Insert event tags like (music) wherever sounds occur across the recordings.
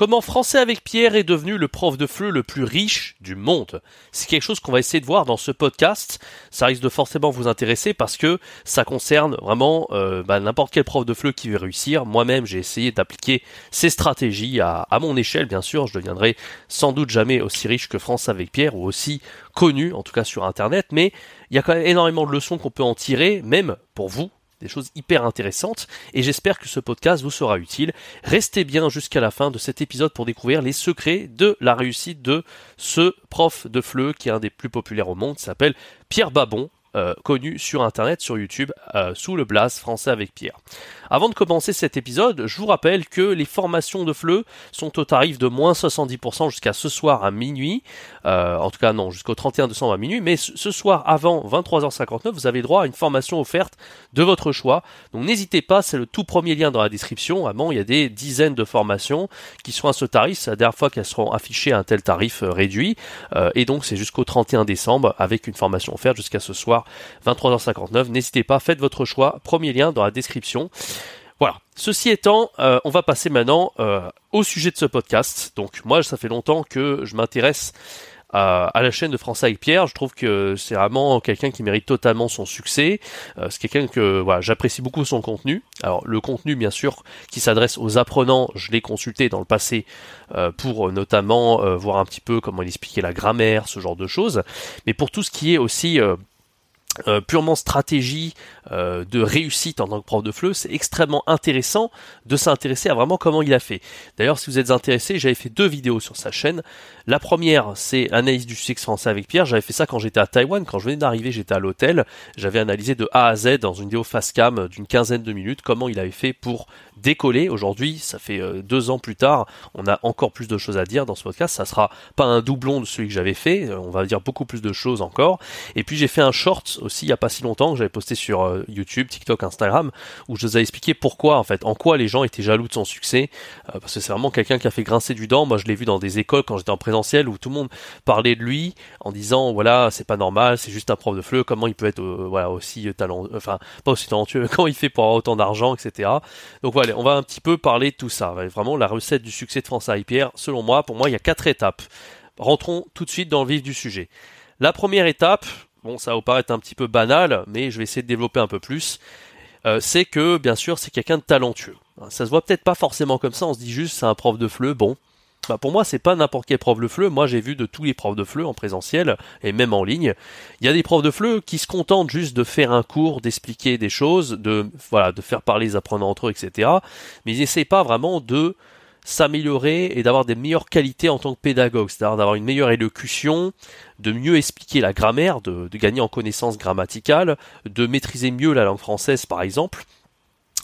Comment Français avec Pierre est devenu le prof de FLE le plus riche du monde C'est quelque chose qu'on va essayer de voir dans ce podcast. Ça risque de forcément vous intéresser parce que ça concerne vraiment euh, bah, n'importe quel prof de FLE qui veut réussir. Moi-même, j'ai essayé d'appliquer ces stratégies à, mon échelle, bien sûr. Je deviendrai sans doute jamais aussi riche que Français avec Pierre ou aussi connu, en tout cas sur Internet. Mais il y a quand même énormément de leçons qu'on peut en tirer, même pour vous, des choses hyper intéressantes et j'espère que ce podcast vous sera utile. Restez bien jusqu'à la fin de cet épisode pour découvrir les secrets de la réussite de ce prof de FLE qui est un des plus populaires au monde, s'appelle Pierre Babon, euh, connu sur internet, sur YouTube, euh, sous le blaze français avec Pierre. Avant de commencer cet épisode, je vous rappelle que les formations de FLE sont au tarif de moins 70% jusqu'à ce soir à minuit. Euh, en tout cas, non, jusqu'au 31 décembre à minuit. Mais ce soir, avant 23h59, vous avez droit à une formation offerte de votre choix. Donc n'hésitez pas, c'est le tout premier lien dans la description. Avant, il y a des dizaines de formations qui sont à ce tarif. C'est la dernière fois qu'elles seront affichées à un tel tarif réduit. Et donc, c'est jusqu'au 31 décembre avec une formation offerte jusqu'à ce soir, 23h59. N'hésitez pas, faites votre choix. Premier lien dans la description. Voilà. Ceci étant, euh, on va passer maintenant euh, au sujet de ce podcast. Donc moi, ça fait longtemps que je m'intéresse à, la chaîne de Français avec Pierre. Je trouve que c'est vraiment quelqu'un qui mérite totalement son succès. Euh, c'est quelqu'un que j'apprécie beaucoup son contenu. Alors le contenu, bien sûr, qui s'adresse aux apprenants, je l'ai consulté dans le passé pour notamment voir un petit peu comment il expliquait la grammaire, ce genre de choses. Mais pour tout ce qui est aussi euh, purement stratégie euh, de réussite en tant que prof de FLE, c'est extrêmement intéressant de s'intéresser à vraiment comment il a fait. D'ailleurs, si vous êtes intéressé, j'avais fait deux vidéos sur sa chaîne. La première, c'est analyse du succès français avec Pierre. J'avais fait ça quand j'étais à Taïwan, quand je venais d'arriver, j'étais à l'hôtel. J'avais analysé de A à Z dans une vidéo face cam d'une quinzaine de minutes comment il avait fait pour décoller. Aujourd'hui, ça fait euh, deux ans plus tard, on a encore plus de choses à dire dans ce podcast. Ça sera pas un doublon de celui que j'avais fait. On va dire beaucoup plus de choses encore. Et puis j'ai fait un short aussi il y a pas si longtemps que j'avais posté sur euh, YouTube, TikTok, Instagram, où je vous ai expliqué pourquoi en fait, en quoi les gens étaient jaloux de son succès, euh, parce que c'est vraiment quelqu'un qui a fait grincer du dent. Moi, je l'ai vu dans des écoles quand j'étais en où tout le monde parlait de lui en disant voilà, c'est pas normal, c'est juste un prof de fleu, comment il peut être euh, voilà aussi talent, enfin pas aussi talentueux, (laughs) comment il fait pour avoir autant d'argent, etc. Donc voilà, on va un petit peu parler de tout ça. Vraiment la recette du succès de François Pierre, selon moi, pour moi, il y a quatre étapes. Rentrons tout de suite dans le vif du sujet. La première étape, bon, ça va paraître un petit peu banal, mais je vais essayer de développer un peu plus. Euh, c'est que, bien sûr, c'est quelqu'un de talentueux. Ça se voit peut-être pas forcément comme ça, on se dit juste c'est un prof de fleu, bon. Bah pour moi, c'est pas n'importe quel prof de fleu. Moi, j'ai vu de tous les profs de fleu en présentiel et même en ligne. Il y a des profs de fleu qui se contentent juste de faire un cours, d'expliquer des choses, de voilà, de faire parler les apprenants entre eux, etc. Mais ils n'essayent pas vraiment de s'améliorer et d'avoir des meilleures qualités en tant que pédagogue, c'est-à-dire d'avoir une meilleure élocution, de mieux expliquer la grammaire, de, gagner en connaissances grammaticales, de maîtriser mieux la langue française par exemple,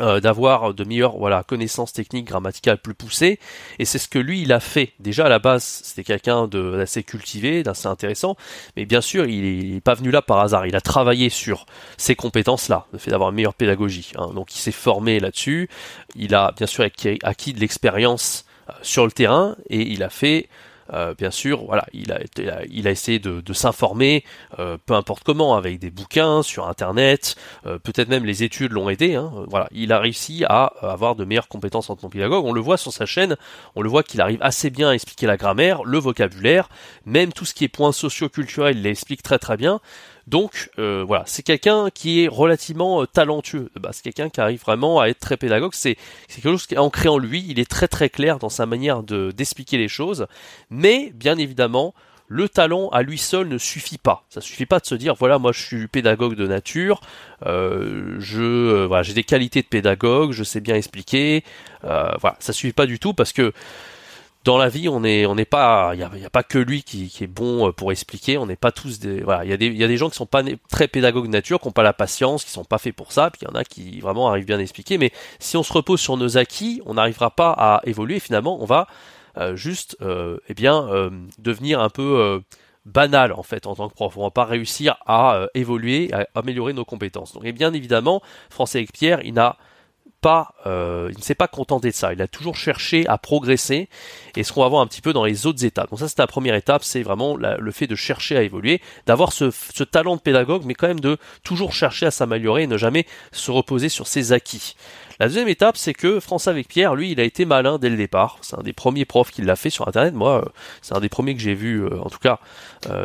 euh, d'avoir de meilleures voilà connaissances techniques grammaticales plus poussées. Et c'est ce que lui il a fait. Déjà à la base c'était quelqu'un d'assez cultivé d'assez intéressant. Mais bien sûr il est pas venu là par hasard. Il a travaillé sur ces compétences là le fait d'avoir une meilleure pédagogie hein. donc il s'est formé là-dessus. Il a bien sûr acquis de l'expérience euh, sur le terrain et il a fait euh, bien sûr, voilà, il a, il a essayé de, s'informer, euh, peu importe comment, avec des bouquins sur Internet, euh, peut-être même les études l'ont aidé. Hein, voilà, il a réussi à avoir de meilleures compétences en tant que pédagogue. On le voit sur sa chaîne, on le voit qu'il arrive assez bien à expliquer la grammaire, le vocabulaire, même tout ce qui est points socio-culturels, il l'explique très très bien. Donc euh, voilà, c'est quelqu'un qui est relativement euh, talentueux. Bah, c'est quelqu'un qui arrive vraiment à être très pédagogue. C'est quelque chose qui est ancré en lui. Il est très très clair dans sa manière de d'expliquer les choses. Mais bien évidemment, le talent à lui seul ne suffit pas. Ça suffit pas de se dire voilà moi je suis pédagogue de nature, euh, je voilà j'ai des qualités de pédagogue, je sais bien expliquer. voilà, ça suffit pas du tout parce que dans la vie, on est, on n'est pas, il n'y a, pas que lui qui, est bon euh, pour expliquer. On n'est pas tous des, voilà, il y a des, il y a des gens qui sont pas très pédagogues de nature, qui n'ont pas la patience, qui sont pas faits pour ça. Puis il y en a qui vraiment arrivent bien à expliquer. Mais si on se repose sur nos acquis, on n'arrivera pas à évoluer. Finalement, on va euh, juste, euh, eh bien, devenir un peu banal en fait en tant que prof. On va pas réussir à évoluer, à améliorer nos compétences. Donc, et bien évidemment, Français avec Pierre, il n'a pas, euh, il ne s'est pas contenté de ça. Il a toujours cherché à progresser. Et ce qu'on va voir un petit peu dans les autres étapes. Donc ça, c'est la première étape, c'est vraiment le fait de chercher à évoluer, d'avoir ce, ce, talent de pédagogue, mais quand même de toujours chercher à s'améliorer et ne jamais se reposer sur ses acquis. La deuxième étape, c'est que François avec Pierre, lui, il a été malin dès le départ. C'est un des premiers profs qui l'a fait sur Internet. Moi, euh, c'est un des premiers que j'ai vu, euh, en tout cas,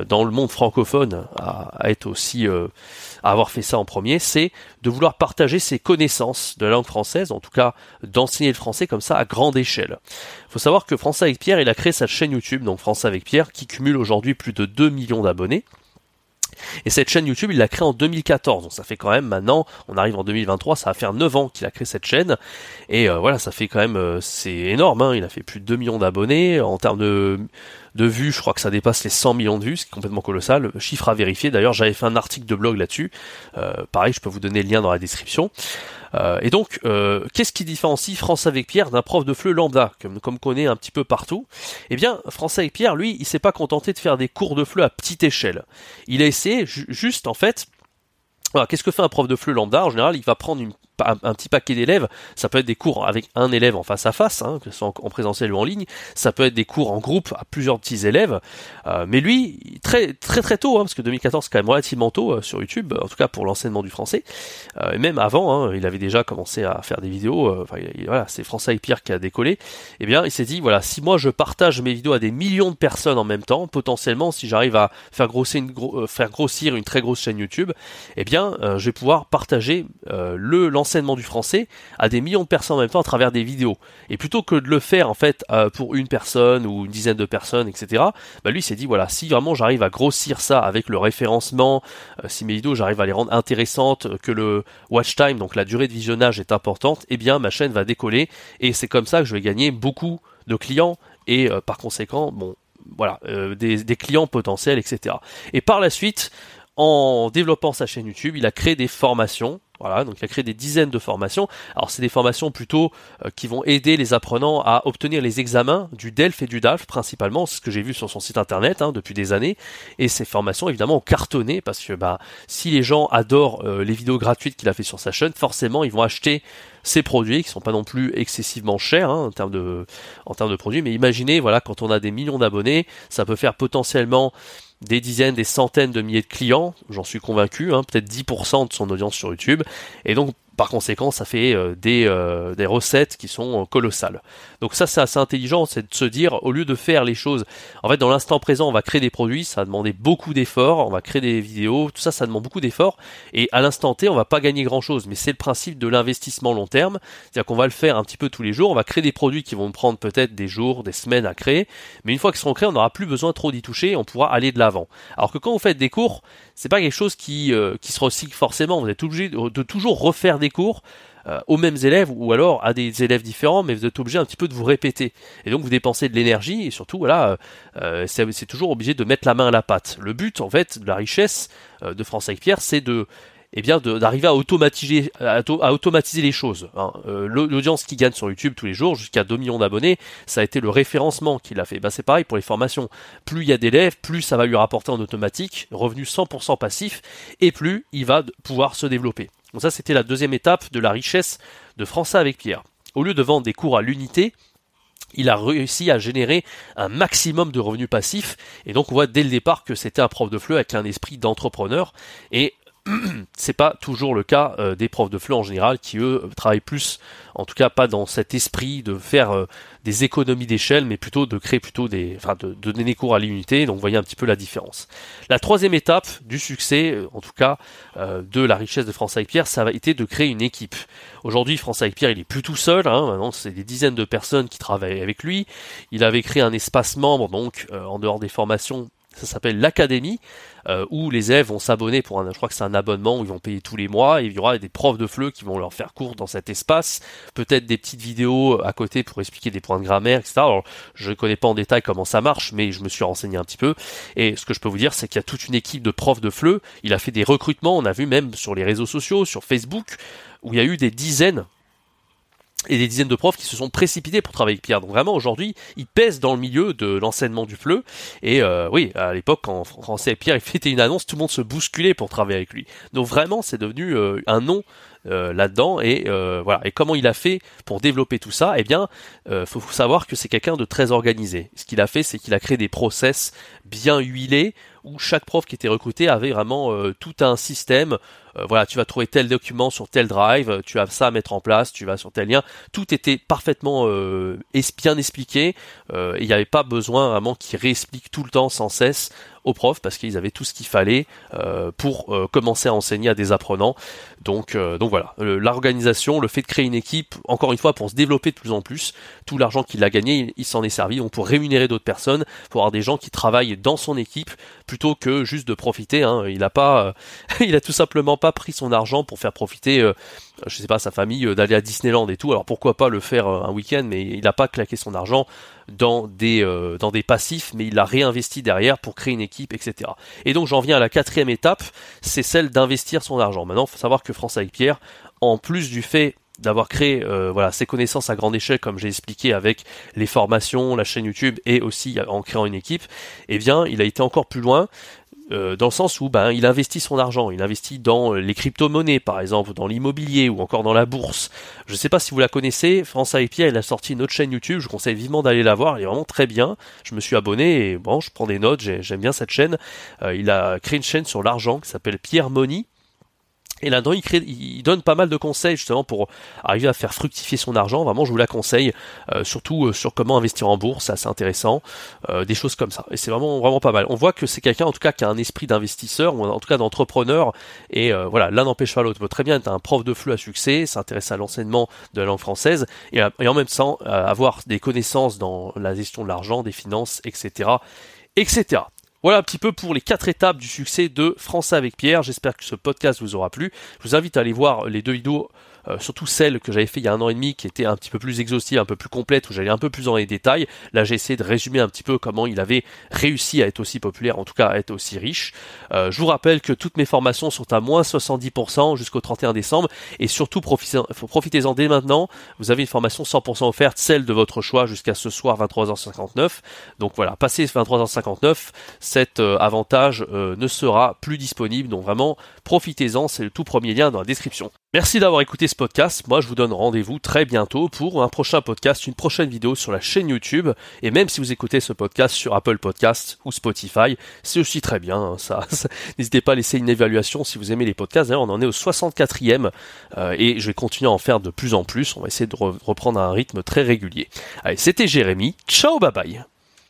dans le monde francophone, à, être aussi, à avoir fait ça en premier. C'est de vouloir partager ses connaissances de la langue française, en tout cas, d'enseigner le français comme ça à grande échelle. Il faut savoir que François avec Pierre, il a créé sa chaîne YouTube, donc François avec Pierre, qui cumule aujourd'hui plus de 2 millions d'abonnés. Et cette chaîne YouTube, il l'a créée en 2014. Donc ça fait quand même maintenant, on arrive en 2023, ça va faire 9 ans qu'il a créé cette chaîne. Et euh, voilà, ça fait quand même, euh, c'est énorme. Hein. Il a fait plus de 2 millions d'abonnés. En termes de, de vues, je crois que ça dépasse les 100 millions de vues, c'est complètement colossal. Chiffre à vérifier. D'ailleurs, j'avais fait un article de blog là-dessus. Euh, pareil, je peux vous donner le lien dans la description. Euh, et donc, euh, qu'est-ce qui différencie France avec Pierre d'un prof de FLE lambda, comme, comme connaît un petit peu partout? Eh bien, France avec Pierre, lui, il s'est pas contenté de faire des cours de FLE à petite échelle. Il a essayé juste, en fait, qu'est-ce que fait un prof de FLE lambda? En général, il va prendre une un, petit paquet d'élèves, ça peut être des cours avec un élève en face à face, hein, que ce soit en, présentiel ou en ligne, ça peut être des cours en groupe à plusieurs petits élèves, euh, mais lui, très très très tôt, hein, parce que 2014 c'est quand même relativement tôt euh, sur YouTube, en tout cas pour l'enseignement du français, euh, et même avant, hein, il avait déjà commencé à faire des vidéos, voilà, c'est François et Pierre qui a décollé, et eh bien il s'est dit, voilà, si moi je partage mes vidéos à des millions de personnes en même temps, potentiellement si j'arrive à faire grossir, une faire grossir une très grosse chaîne YouTube, eh bien je vais pouvoir partager le l'enseignement du français à des millions de personnes en même temps à travers des vidéos. Et plutôt que de le faire en fait euh, pour une personne ou une dizaine de personnes, etc. Bah lui s'est dit voilà si vraiment j'arrive à grossir ça avec le référencement, euh, si mes vidéos j'arrive à les rendre intéressantes, que le watch time donc la durée de visionnage est importante, eh bien ma chaîne va décoller et c'est comme ça que je vais gagner beaucoup de clients et euh, par conséquent bon voilà des, des clients potentiels etc. Et par la suite en développant sa chaîne YouTube, il a créé des formations voilà, donc il a créé des dizaines de formations. Alors c'est des formations plutôt euh, qui vont aider les apprenants à obtenir les examens du DELF et du DALF principalement, c'est ce que j'ai vu sur son site internet hein, depuis des années. Et ces formations évidemment ont cartonné parce que bah, si les gens adorent euh, les vidéos gratuites qu'il a fait sur sa chaîne, forcément ils vont acheter ces produits qui sont pas non plus excessivement chers hein, en termes de en termes de produits. Mais imaginez voilà quand on a des millions d'abonnés, ça peut faire potentiellement des dizaines, des centaines de milliers de clients, j'en suis convaincu, hein, peut-être 10% de son audience sur YouTube. Et donc par conséquent, ça fait euh, des, euh, des, recettes qui sont euh, colossales. Donc ça, c'est assez intelligent, c'est de se dire, au lieu de faire les choses, en fait, dans l'instant présent, on va créer des produits, ça va demander beaucoup d'efforts, on va créer des vidéos, tout ça, ça demande beaucoup d'efforts, et à l'instant T, on va pas gagner grand-chose, mais c'est le principe de l'investissement long terme, c'est-à-dire qu'on va le faire un petit peu tous les jours, on va créer des produits qui vont prendre peut-être des jours, des semaines à créer, mais une fois qu'ils seront créés, on n'aura plus besoin trop d'y toucher, on pourra aller de l'avant. Alors que quand vous faites des cours, c'est pas quelque chose qui, qui se recycle forcément, vous êtes obligé de toujours refaire des cours euh, aux mêmes élèves ou alors à des élèves différents, mais vous êtes obligé un petit peu de vous répéter. Et donc vous dépensez de l'énergie et surtout voilà, euh, c'est toujours obligé de mettre la main à la pâte. Le but en fait de la richesse euh, de France avec Pierre, c'est de eh bien d'arriver à automatiser à, automatiser les choses. Hein. L'audience qui gagne sur YouTube tous les jours jusqu'à 2 millions d'abonnés, ça a été le référencement qu'il a fait. Ben, c'est pareil pour les formations. Plus il y a d'élèves, plus ça va lui rapporter en automatique, revenu 100% passif, et plus il va pouvoir se développer. Donc ça, c'était la deuxième étape de la richesse de François avec Pierre. Au lieu de vendre des cours à l'unité, il a réussi à générer un maximum de revenus passifs. Et donc on voit dès le départ que c'était un prof de fleu avec un esprit d'entrepreneur. Et (clears throat) c'est pas toujours le cas euh, des profs de FLE en général qui eux travaillent plus, en tout cas pas dans cet esprit de faire euh, des économies d'échelle, mais plutôt de créer plutôt des, enfin de, donner des cours à l'unité. Donc vous voyez un petit peu la différence. La troisième étape du succès, euh, en tout cas de la richesse de France avec Pierre, ça a été de créer une équipe. Aujourd'hui, France avec il est plus tout seul. Hein, maintenant, c'est des dizaines de personnes qui travaillent avec lui. Il avait créé un espace membre, donc en dehors des formations, ça s'appelle l'académie, euh, où les élèves vont s'abonner pour un, je crois que c'est un abonnement où ils vont payer tous les mois, et il y aura des profs de FLE qui vont leur faire cours dans cet espace, peut-être des petites vidéos à côté pour expliquer des points de grammaire, etc. Alors, je ne connais pas en détail comment ça marche, mais je me suis renseigné un petit peu, et ce que je peux vous dire, c'est qu'il y a toute une équipe de profs de FLE, il a fait des recrutements, on a vu même sur les réseaux sociaux, sur Facebook, où il y a eu des dizaines et des dizaines de profs qui se sont précipités pour travailler avec Pierre. Donc vraiment aujourd'hui, il pèse dans le milieu de l'enseignement du FLE. Et euh, oui, à l'époque, quand Français et Pierre (laughs) il fait une annonce, tout le monde se bousculait pour travailler avec lui. Donc vraiment, c'est devenu euh, un nom euh, là-dedans et voilà et comment il a fait pour développer tout ça? Eh bien faut, faut savoir que c'est quelqu'un de très organisé ce qu'il a fait c'est qu'il a créé des process bien huilés où chaque prof qui était recruté avait vraiment tout un système euh, voilà, tu vas trouver tel document sur tel drive, tu as ça à mettre en place, tu vas sur tel lien. Tout était parfaitement euh, bien expliqué. Euh, il n'y avait pas besoin vraiment qu'ils réexpliquent tout le temps sans cesse aux profs parce qu'ils avaient tout ce qu'il fallait euh, pour euh, commencer à enseigner à des apprenants. Donc, euh, donc voilà, l'organisation, le fait de créer une équipe, encore une fois, pour se développer de plus en plus, tout l'argent qu'il a gagné, il, s'en est servi donc pour rémunérer d'autres personnes, pour avoir des gens qui travaillent dans son équipe plutôt que juste de profiter. Hein. Il a pas, (laughs) il a tout simplement pas pris son argent pour faire profiter je sais pas, sa famille d'aller à Disneyland et tout. Alors pourquoi pas le faire un week-end, mais il n'a pas claqué son argent dans des dans des passifs, mais il l'a réinvesti derrière pour créer une équipe etc. Et donc j'en viens à la quatrième étape, c'est celle d'investir son argent. Maintenant, il faut savoir que France avec Pierre, en plus du fait d'avoir créé euh, voilà ses connaissances à grande échelle comme j'ai expliqué avec les formations, la chaîne YouTube et aussi en créant une équipe, eh bien il a été encore plus loin euh, dans le sens où ben, il investit son argent, il investit dans euh, les crypto-monnaies par exemple, dans l'immobilier ou encore dans la bourse. Je ne sais pas si vous la connaissez, France AIP, elle a sorti une autre chaîne YouTube, je vous conseille vivement d'aller la voir, elle est vraiment très bien. Je me suis abonné et bon, je prends des notes, j'aime bien cette chaîne. Euh, il a créé une chaîne sur l'argent qui s'appelle Pierre Money et là-dedans, il, donne pas mal de conseils justement pour arriver à faire fructifier son argent. Vraiment, je vous la conseille, euh, surtout euh, sur comment investir en bourse, c'est intéressant, euh, des choses comme ça. Et c'est vraiment vraiment pas mal. On voit que c'est quelqu'un en tout cas qui a un esprit d'investisseur ou en tout cas d'entrepreneur. Et voilà, l'un n'empêche pas l'autre. Très bien être un prof de flux à succès, s'intéresser à l'enseignement de la langue française et, et en même temps avoir des connaissances dans la gestion de l'argent, des finances, etc., etc. Voilà un petit peu pour les quatre étapes du succès de Français avec Pierre. J'espère que ce podcast vous aura plu. Je vous invite à aller voir les deux vidéos euh, surtout celle que j'avais fait il y a un an et demi qui était un petit peu plus exhaustive, un peu plus complète, où j'allais un peu plus dans les détails. Là j'ai essayé de résumer un petit peu comment il avait réussi à être aussi populaire, en tout cas à être aussi riche. Euh, je vous rappelle que toutes mes formations sont à moins 70% jusqu'au 31 décembre et surtout profitez-en dès maintenant. Vous avez une formation 100% offerte, celle de votre choix jusqu'à ce soir 23h59. Donc voilà, passé 23h59, cet euh, avantage ne sera plus disponible. Donc vraiment, profitez-en, c'est le tout premier lien dans la description. Merci d'avoir écouté ce podcast. Moi, je vous donne rendez-vous très bientôt pour un prochain podcast, une prochaine vidéo sur la chaîne YouTube. Et même si vous écoutez ce podcast sur Apple Podcast ou Spotify, c'est aussi très bien. Hein, (laughs) ça, N'hésitez pas à laisser une évaluation si vous aimez les podcasts. D'ailleurs, on en est au 64e euh, et je vais continuer à en faire de plus en plus. On va essayer de reprendre un rythme très régulier. Allez, c'était Jérémy. Ciao, bye bye.